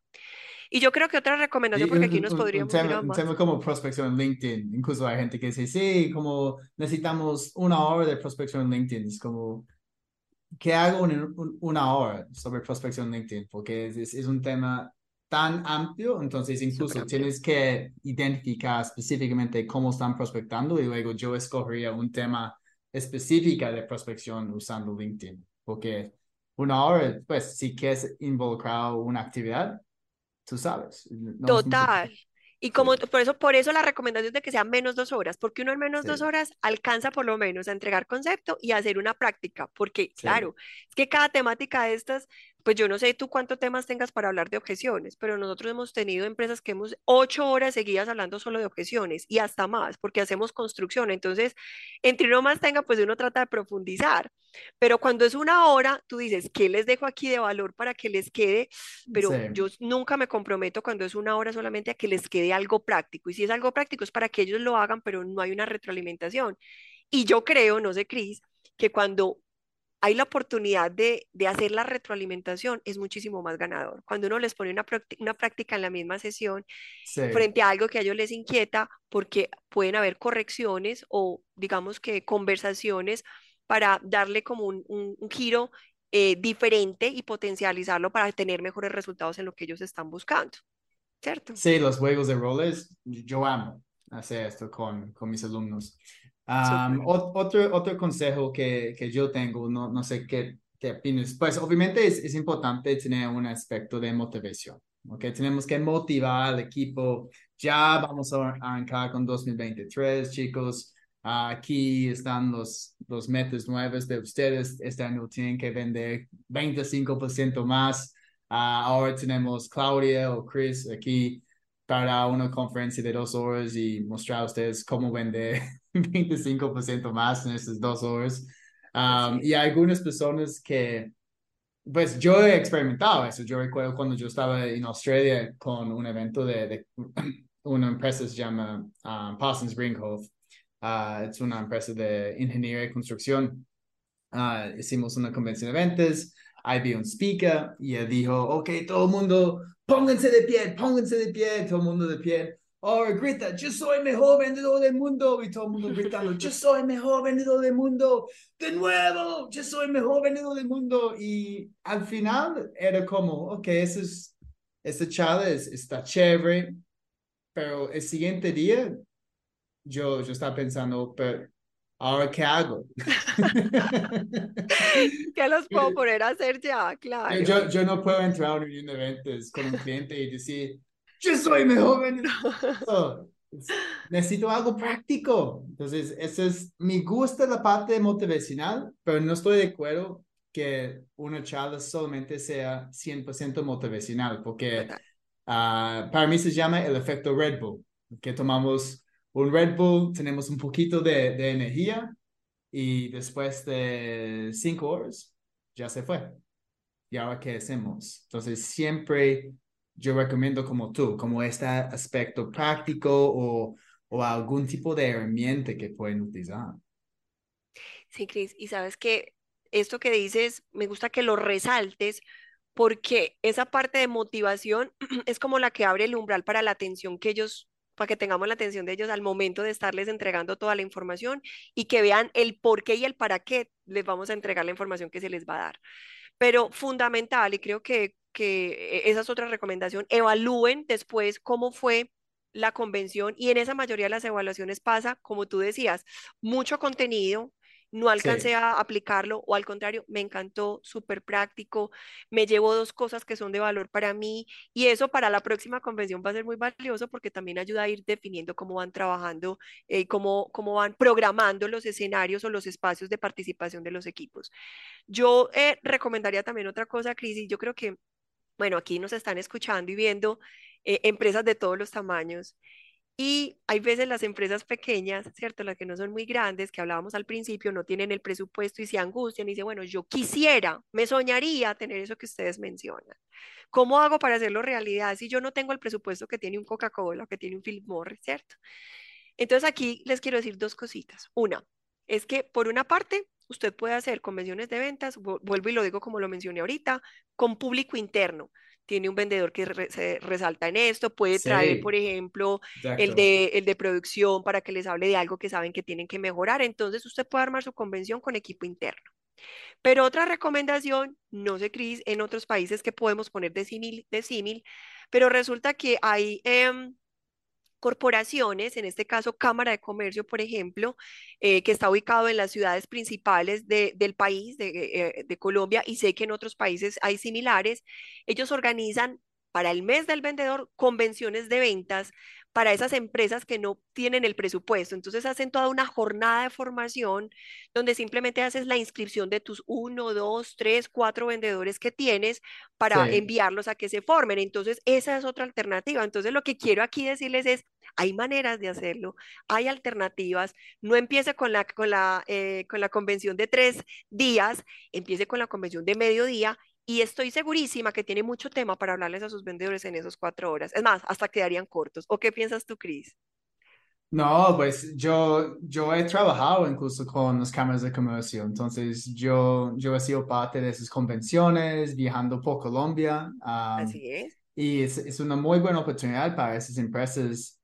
Y yo creo que otra recomendación, porque un, aquí nos un, un podríamos tema, a un más. tema como prospección en LinkedIn, incluso hay gente que dice, sí, como necesitamos una hora de prospección en LinkedIn, es como, ¿qué hago en un- una hora sobre prospección LinkedIn? Porque es, es, es un tema tan amplio, entonces incluso tienes que identificar específicamente cómo están prospectando y luego yo escogería un tema específico de prospección usando LinkedIn, porque una hora, pues, si quieres involucrar una actividad, tú sabes, no es. Total. Y como por eso, por eso la recomendación de que sea menos dos horas, porque uno en menos dos horas alcanza por lo menos a entregar concepto y a hacer una práctica, porque sí. claro, es que cada temática de estas, pues yo no sé tú cuántos temas tengas para hablar de objeciones, pero nosotros hemos tenido empresas que hemos ocho horas seguidas hablando solo de objeciones y hasta más, porque hacemos construcción. Entonces, entre uno más tenga, pues uno trata de profundizar. Pero cuando es una hora, tú dices, ¿qué les dejo aquí de valor para que les quede? Sí, pero yo nunca me comprometo cuando es una hora solamente a que les quede algo práctico. Y si es algo práctico es para que ellos lo hagan, pero no hay una retroalimentación. Y yo creo, no sé, Cris, que cuando hay la oportunidad de, de hacer la retroalimentación es muchísimo más ganador. Cuando uno les pone una, una práctica en la misma sesión sí, frente a algo que a ellos les inquieta, porque pueden haber correcciones o digamos que conversaciones para darle como un, un- un giro eh, diferente y potencializarlo para tener mejores resultados en lo que ellos están buscando, ¿cierto? sí, los juegos de roles, yo amo hacer esto con, con mis alumnos. Ot- otro, otro consejo que, que yo tengo, no, no sé qué, qué opinas, pues obviamente es, es importante tener un aspecto de motivación, ¿ok? Tenemos que motivar al equipo, ya vamos a arrancar con 2023, chicos. Ah, aquí están los, los metas nuevos de ustedes. Este año tienen que vender 25% más. Ah, ahora tenemos Claudia o Chris aquí para una conferencia de dos horas y mostrar a ustedes cómo vender 25% más en estas dos horas. Um, y es. hay algunas personas que, pues yo he experimentado eso. Yo recuerdo cuando yo estaba en Australia con un evento de, de una empresa que se llama um, Parsons Brinkhoff. Uh, es una empresa de ingeniería y construcción. Uh, hicimos una convención de ventas, vi un speaker. Y él dijo, ok, todo el mundo, pónganse de pie, pónganse de pie, todo el mundo de pie. o grita, yo soy el mejor vendedor del mundo, y todo el mundo gritando, yo soy el mejor vendedor del mundo, de nuevo, yo soy el mejor vendedor del mundo, y al final era como, ok, eso es, charla está chévere, pero el siguiente día yo, yo estaba pensando, pero ahora qué hago? ¿Qué los puedo poner a hacer ya? Claro. Yo, yo no puedo entrar a una reunión de ventas con un cliente y decir, yo soy mejor vendedor. necesito algo práctico. Entonces, eso es, me gusta la parte motivacional, pero no estoy de acuerdo que una charla solamente sea 100% motivacional, porque uh, para mí se llama el efecto Red Bull, que tomamos un Red Bull, tenemos un poquito de, energía y después de cinco horas ya se fue. ¿Y ahora qué hacemos? Entonces, siempre yo recomiendo como tú, como este aspecto práctico o, o algún tipo de herramienta que pueden utilizar. Sí, Cris, y sabes que esto que dices, me gusta que lo resaltes porque esa parte de motivación es como la que abre el umbral para la atención que ellos, para que tengamos la atención de ellos al momento de estarles entregando toda la información y que vean el por qué y el para qué les vamos a entregar la información que se les va a dar. Pero fundamental, y creo que, que e, esa es otra recomendación, evalúen después cómo fue la convención y en esa mayoría de las evaluaciones pasa, como tú decías, mucho contenido, no alcancé a aplicarlo o al contrario, me encantó, súper práctico, me llevo dos cosas que son de valor para mí y eso para la próxima convención va a ser muy valioso porque también ayuda a ir definiendo cómo van trabajando, eh, cómo, cómo van programando los escenarios o los espacios de participación de los equipos. Yo eh, recomendaría también otra cosa, Cris, y yo creo que, bueno, aquí nos están escuchando y viendo eh, empresas de todos los tamaños y hay veces las empresas pequeñas, ¿cierto? Las que no son muy grandes, que hablábamos al principio, no tienen el presupuesto y se angustian y dicen, bueno, yo quisiera, me soñaría tener eso que ustedes mencionan. ¿Cómo hago para hacerlo realidad si yo no tengo el presupuesto que tiene un Coca-Cola, que tiene un Philip Morris, ¿cierto? Entonces aquí les quiero decir dos cositas. Una, es que por una parte, usted puede hacer convenciones de ventas, vuelvo y lo digo como lo mencioné ahorita, con público interno tiene un vendedor que se resalta en esto, puede traer, por ejemplo, el de, el de producción para que les hable de algo que saben que tienen que mejorar. Entonces, usted puede armar su convención con equipo interno. Pero otra recomendación, no sé, Cris, en otros países que podemos poner de símil, de símil, pero resulta que hay em, corporaciones, en este caso Cámara de Comercio, por ejemplo, eh, que está ubicado en las ciudades principales del país, eh, de Colombia, y sé que en otros países hay similares, ellos organizan para el mes del vendedor convenciones de ventas para esas empresas que no tienen el presupuesto. Entonces hacen toda una jornada de formación donde simplemente haces la inscripción de tus uno, dos, tres, cuatro vendedores que tienes para enviarlos a que se formen. Entonces esa es otra alternativa. Entonces lo que quiero aquí decirles es, hay maneras de hacerlo, hay alternativas. No empiece con la, con la, eh, con la convención de tres días, empiece con la convención de mediodía y estoy segurísima que tiene mucho tema para hablarles a sus vendedores en esas cuatro horas. Es más, hasta quedarían cortos. ¿O qué piensas tú, Cris? No, pues yo, yo he trabajado incluso con las cámaras de comercio, entonces yo, yo he sido parte de esas convenciones, viajando por Colombia. Así es. Y es, es, una muy buena oportunidad para esas empresas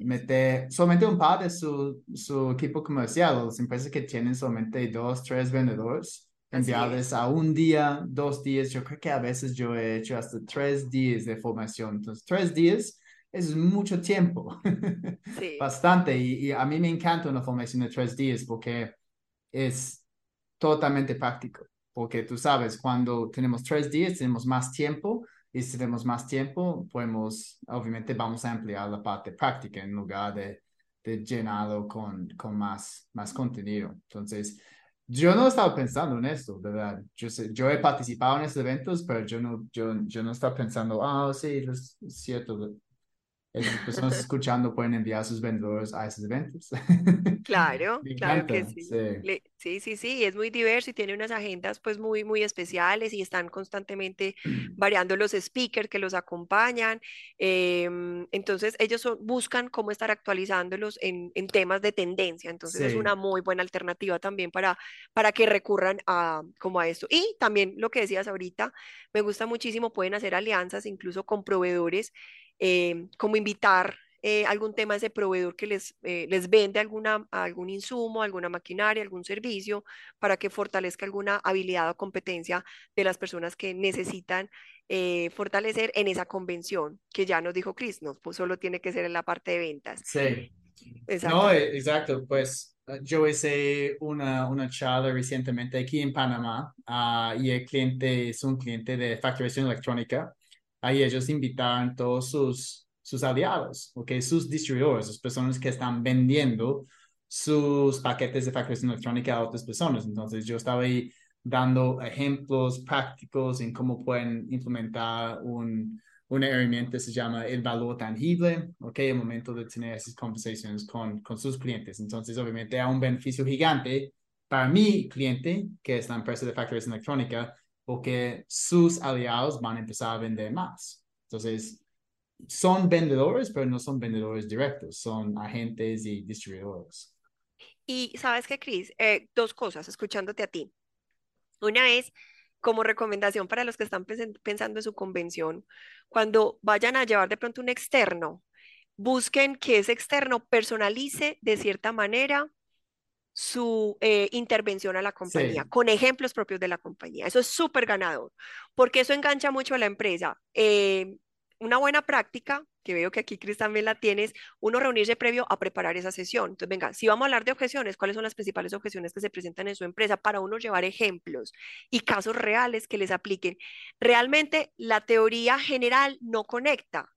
meter solamente un par de su, su equipo comercial, las empresas que tienen solamente dos, tres vendedores enviarles a un día, dos días. Yo creo que a veces yo he hecho hasta tres días de formación. Entonces, tres días es mucho tiempo, bastante. Y, a mí me encanta una formación de tres días porque es totalmente práctico. Porque tú sabes, cuando tenemos tres días, tenemos más tiempo. Y si tenemos más tiempo, podemos, obviamente vamos a ampliar la parte práctica en lugar de, de llenarlo con, con más, más contenido. Entonces, yo no estaba pensando en esto, ¿verdad? Yo, sé, yo he participado en estos eventos, pero yo no, yo, yo no estaba pensando, ah, sí, es cierto, las personas escuchando pueden enviar sus vendedores a esos eventos. Claro, claro que sí. Sí. sí. sí, es muy diverso y tiene unas agendas pues muy, muy especiales y están constantemente variando los speakers que los acompañan. Em, entonces ellos buscan cómo estar actualizándolos en, en temas de tendencia. Entonces es una muy buena alternativa también para, para que recurran a, como a esto. Y también lo que decías ahorita, me gusta muchísimo, pueden hacer alianzas incluso con proveedores Em, como invitar eh, algún tema ese proveedor que les, eh, les vende alguna, algún insumo, alguna maquinaria, algún servicio, para que fortalezca alguna habilidad o competencia de las personas que necesitan eh, fortalecer en esa convención, que ya nos dijo Chris, no pues solo tiene que ser en la parte de ventas. Sí. No, exacto, pues yo hice una, una charla recientemente aquí en Panamá uh, y el cliente es un cliente de facturación electrónica. Ahí ellos invitaron todos sus, sus aliados, okay, sus distribuidores, las personas que están vendiendo sus paquetes de facturación electrónica a otras personas. Entonces yo estaba ahí dando ejemplos prácticos en cómo pueden implementar un, una herramienta se llama el valor tangible, ¿ok? El momento de tener esas conversaciones con, con sus clientes. Entonces, obviamente, hay un beneficio gigante para mi cliente, que es la empresa de facturación electrónica, porque sus aliados van a empezar a vender más. Entonces, son vendedores, pero no son vendedores directos, son agentes y distribuidores. Y sabes qué, Cris, eh, dos cosas, escuchándote a ti. Una es, como recomendación para los que están pensando en su convención, cuando vayan a llevar de pronto un externo, busquen que ese externo personalice de cierta manera su eh, intervención a la compañía, con ejemplos propios de la compañía. Eso es súper ganador, porque eso engancha mucho a la empresa. Eh, una buena práctica, que veo que aquí Cris también la tienes, uno reunirse previo a preparar esa sesión. Entonces, venga, si vamos a hablar de objeciones, ¿cuáles son las principales objeciones que se presentan en su empresa para uno llevar ejemplos y casos reales que les apliquen? Realmente la teoría general no conecta.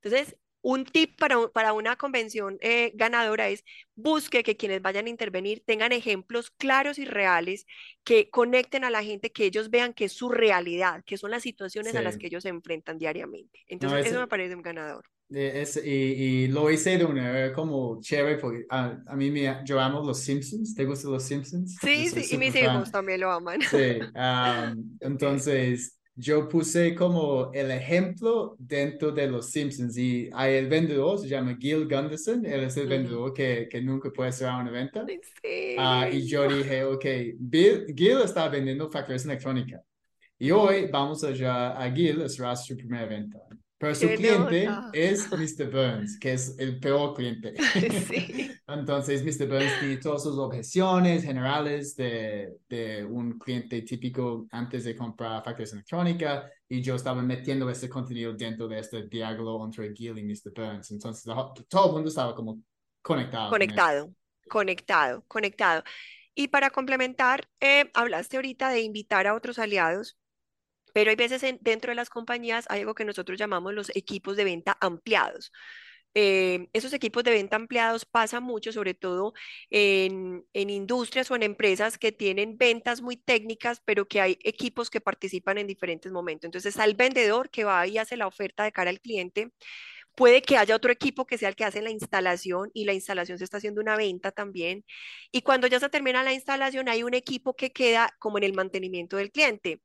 Entonces, un tip para, para una convención eh, ganadora es busque que quienes vayan a intervenir tengan ejemplos claros y reales que conecten a la gente, que ellos vean que es su realidad, que son las situaciones a las que ellos se enfrentan diariamente. Entonces, eso me parece un ganador. Eh, es, y, y, lo hice de una manera como chévere porque a, a, mí me, yo amo los Simpsons. ¿Te gustan los Simpsons? Sí, sí, y mis hijos también lo aman. Sí, entonces yo puse como el ejemplo dentro de los Simpsons y hay el vendedor, se llama Gil Gunderson, él es el vendedor que, que nunca puede cerrar una venta. Sí. Uh, y yo dije, ok, Bill, Gil está vendiendo facturación electrónica. Y hoy vamos allá a Gil a cerrar su primera venta. Pero su cliente es Mr. Burns, que es el peor cliente. Sí. Entonces, Mr. Burns tiene todas sus objeciones generales de, de, un cliente típico antes de comprar facturación electrónica y yo estaba metiendo ese contenido dentro de este diálogo entre Gil y Mr. Burns. Entonces, todo el mundo estaba como conectado. Conectado, conectado, conectado. Y para complementar, eh, hablaste ahorita de invitar a otros aliados pero hay veces dentro de las compañías hay algo que nosotros llamamos los equipos de venta ampliados. Eh, esos equipos de venta ampliados pasan mucho, sobre todo en, en, industrias o en empresas que tienen ventas muy técnicas, pero que hay equipos que participan en diferentes momentos. Entonces el vendedor que va y hace la oferta de cara al cliente, Puede que haya otro equipo que sea el que hace la instalación y la instalación se está haciendo una venta también. Y cuando ya se termina la instalación, hay un equipo que queda como en el mantenimiento del cliente.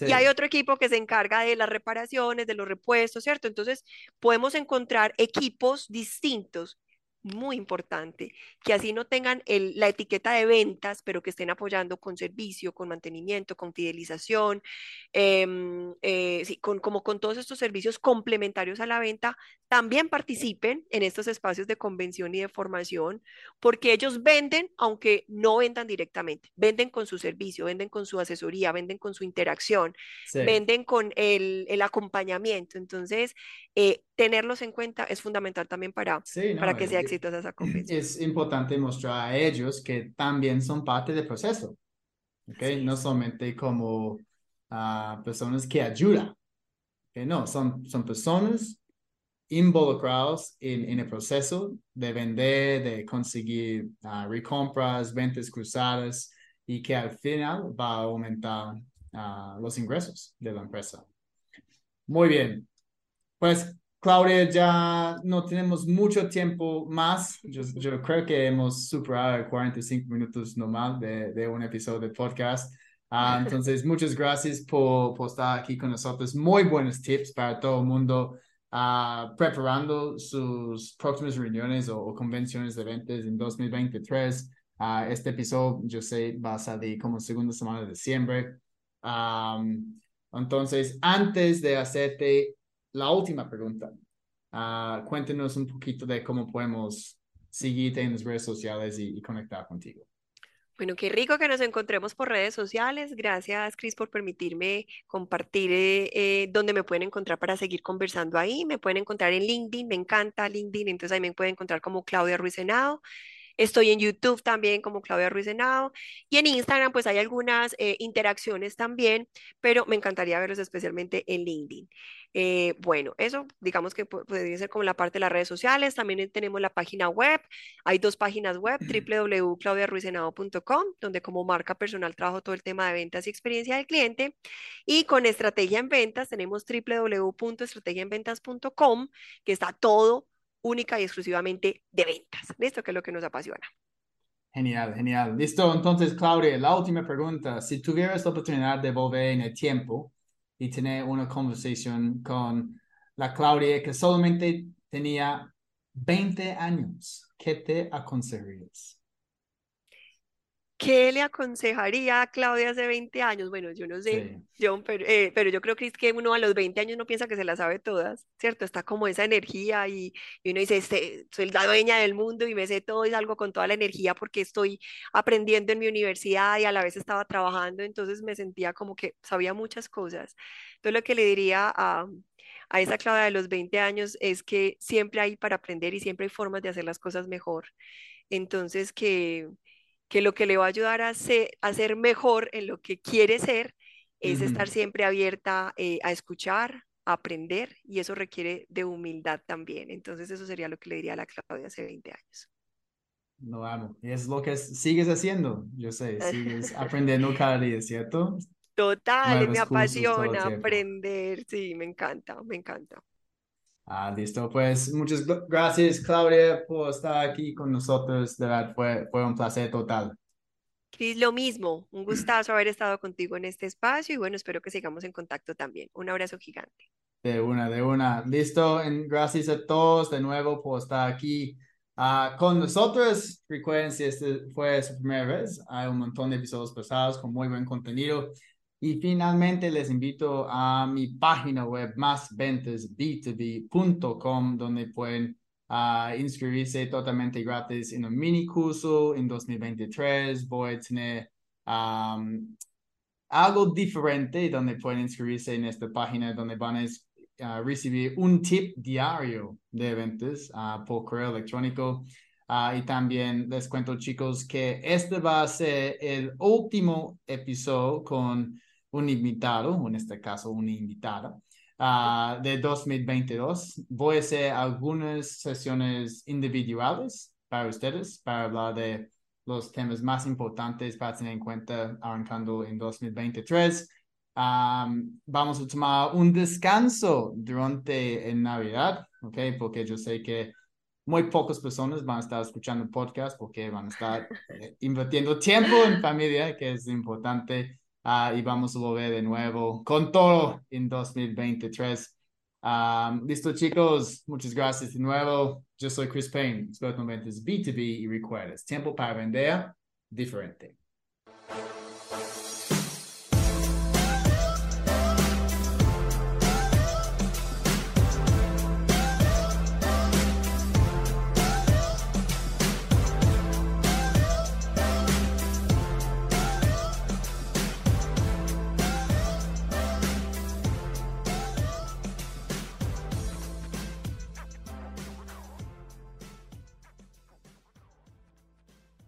Y hay otro equipo que se encarga de las reparaciones, de los repuestos, ¿cierto? Entonces, podemos encontrar equipos distintos muy importante, que así no tengan el, la etiqueta de ventas, pero que estén apoyando con servicio, con mantenimiento, con fidelización, em, eh, sí, con, como con todos estos servicios complementarios a la venta, también participen en estos espacios de convención y de formación, porque ellos venden, aunque no vendan directamente, venden con su servicio, venden con su asesoría, venden con su interacción, venden con el, el acompañamiento. Entonces, eh, tenerlos en cuenta es fundamental también para, para que sea exitosa esa convención. Es importante mostrar a ellos que también son parte del proceso, ¿okay? No solamente como uh, personas que ayudan, ¿okay? no, son, son personas involucrados en, en, el proceso de vender, de conseguir uh, recompras, ventas cruzadas y que al final va a aumentar uh, los ingresos de la empresa. Muy bien, pues, Claudia, ya no tenemos mucho tiempo más. Yo, yo creo que hemos superado 45 minutos normal de, de un episodio de podcast. Uh, entonces, muchas gracias por, por, estar aquí con nosotros. Muy buenos tips para todo el mundo uh, preparando sus próximas reuniones o, o, convenciones de ventas en 2023. Uh, este episodio, yo sé, va a salir como segunda semana de diciembre. Um, entonces, antes de hacerte la última pregunta. uh, cuéntenos un poquito de cómo podemos seguirte en las redes sociales y, y conectar contigo. Bueno, qué rico que nos encontremos por redes sociales. Gracias, Cris, por permitirme compartir eh, eh, dónde me pueden encontrar para seguir conversando ahí. Me pueden encontrar en LinkedIn, me encanta LinkedIn, entonces ahí me pueden encontrar como Claudia Ruiz Senado. Estoy en YouTube también como Claudia Ruiz Senado y en Instagram pues hay algunas eh, interacciones también, pero me encantaría verlos especialmente en LinkedIn. Eh, bueno, eso digamos que podría ser como la parte de las redes sociales. También tenemos la página web. Hay dos páginas web, www.claudiaruizenado.com, donde como marca personal trabajo todo el tema de ventas y experiencia del cliente. Y con estrategia en ventas tenemos www.estrategiaenventas.com, que está todo única y exclusivamente de ventas. Listo, que es lo que nos apasiona. Genial, genial. Listo, entonces, Claudia, la última pregunta. Si tuvieras la oportunidad de volver en el tiempo y tener una conversación con la Claudia que solamente tenía 20 años, ¿qué te aconsejarías? ¿Qué le aconsejaría a Claudia hace 20 años? Bueno, yo no sé, pero, eh, pero, yo creo que es que uno a los 20 años no piensa que se las sabe todas, ¿cierto? Está como esa energía y, uno dice, este, soy la dueña del mundo y me sé todo y salgo con toda la energía porque estoy aprendiendo en mi universidad y a la vez estaba trabajando, entonces me sentía como que sabía muchas cosas. Entonces lo que le diría a, a esa Claudia de los 20 años es que siempre hay para aprender y siempre hay formas de hacer las cosas mejor. Entonces que que lo que le va a ayudar a ser, a ser mejor en lo que quiere ser es estar siempre abierta eh, a escuchar, a aprender, y eso requiere de humildad también. Entonces eso sería lo que le diría a la Claudia hace 20 años. Lo amo. Es lo que sigues haciendo, yo sé, sigues aprendiendo cada día, ¿cierto? Total, me apasiona aprender, sí, me encanta, me encanta. Ah, listo. Pues muchas gracias, Claudia, por estar aquí con nosotros. De verdad, fue, fue un placer total. Cris, lo mismo. Un gustazo haber estado contigo en este espacio y bueno, espero que sigamos en contacto también. Un abrazo gigante. De una, de una. Listo. gracias a todos de nuevo por estar aquí ah, con nosotros. Recuerden, si este fue su primera vez, hay un montón de episodios pasados con muy buen contenido. Y finalmente les invito a mi página web másventasb2b.com donde pueden uh, inscribirse totalmente gratis en un mini curso en 2023. Voy a tener um, algo diferente donde pueden inscribirse en esta página donde van a uh, recibir un tip diario de ventas uh, por correo electrónico. y también les cuento chicos que este va a ser el último episodio con un invitado, en este caso una invitada, uh, de 2022. Voy a hacer algunas sesiones individuales para ustedes, para hablar de los temas más importantes para tener en cuenta arrancando en 2023. Um, vamos a tomar un descanso durante el Navidad, ¿ok? Porque yo sé que muy pocas personas van a estar escuchando podcast porque van a estar eh, invirtiendo tiempo en familia, que es importante. Ah, y vamos a volver de nuevo con todo en 2023. listo chicos, muchas gracias de nuevo. Yo soy Chris Payne, experto en ventas B2B y recuerdas, tiempo para vender diferente.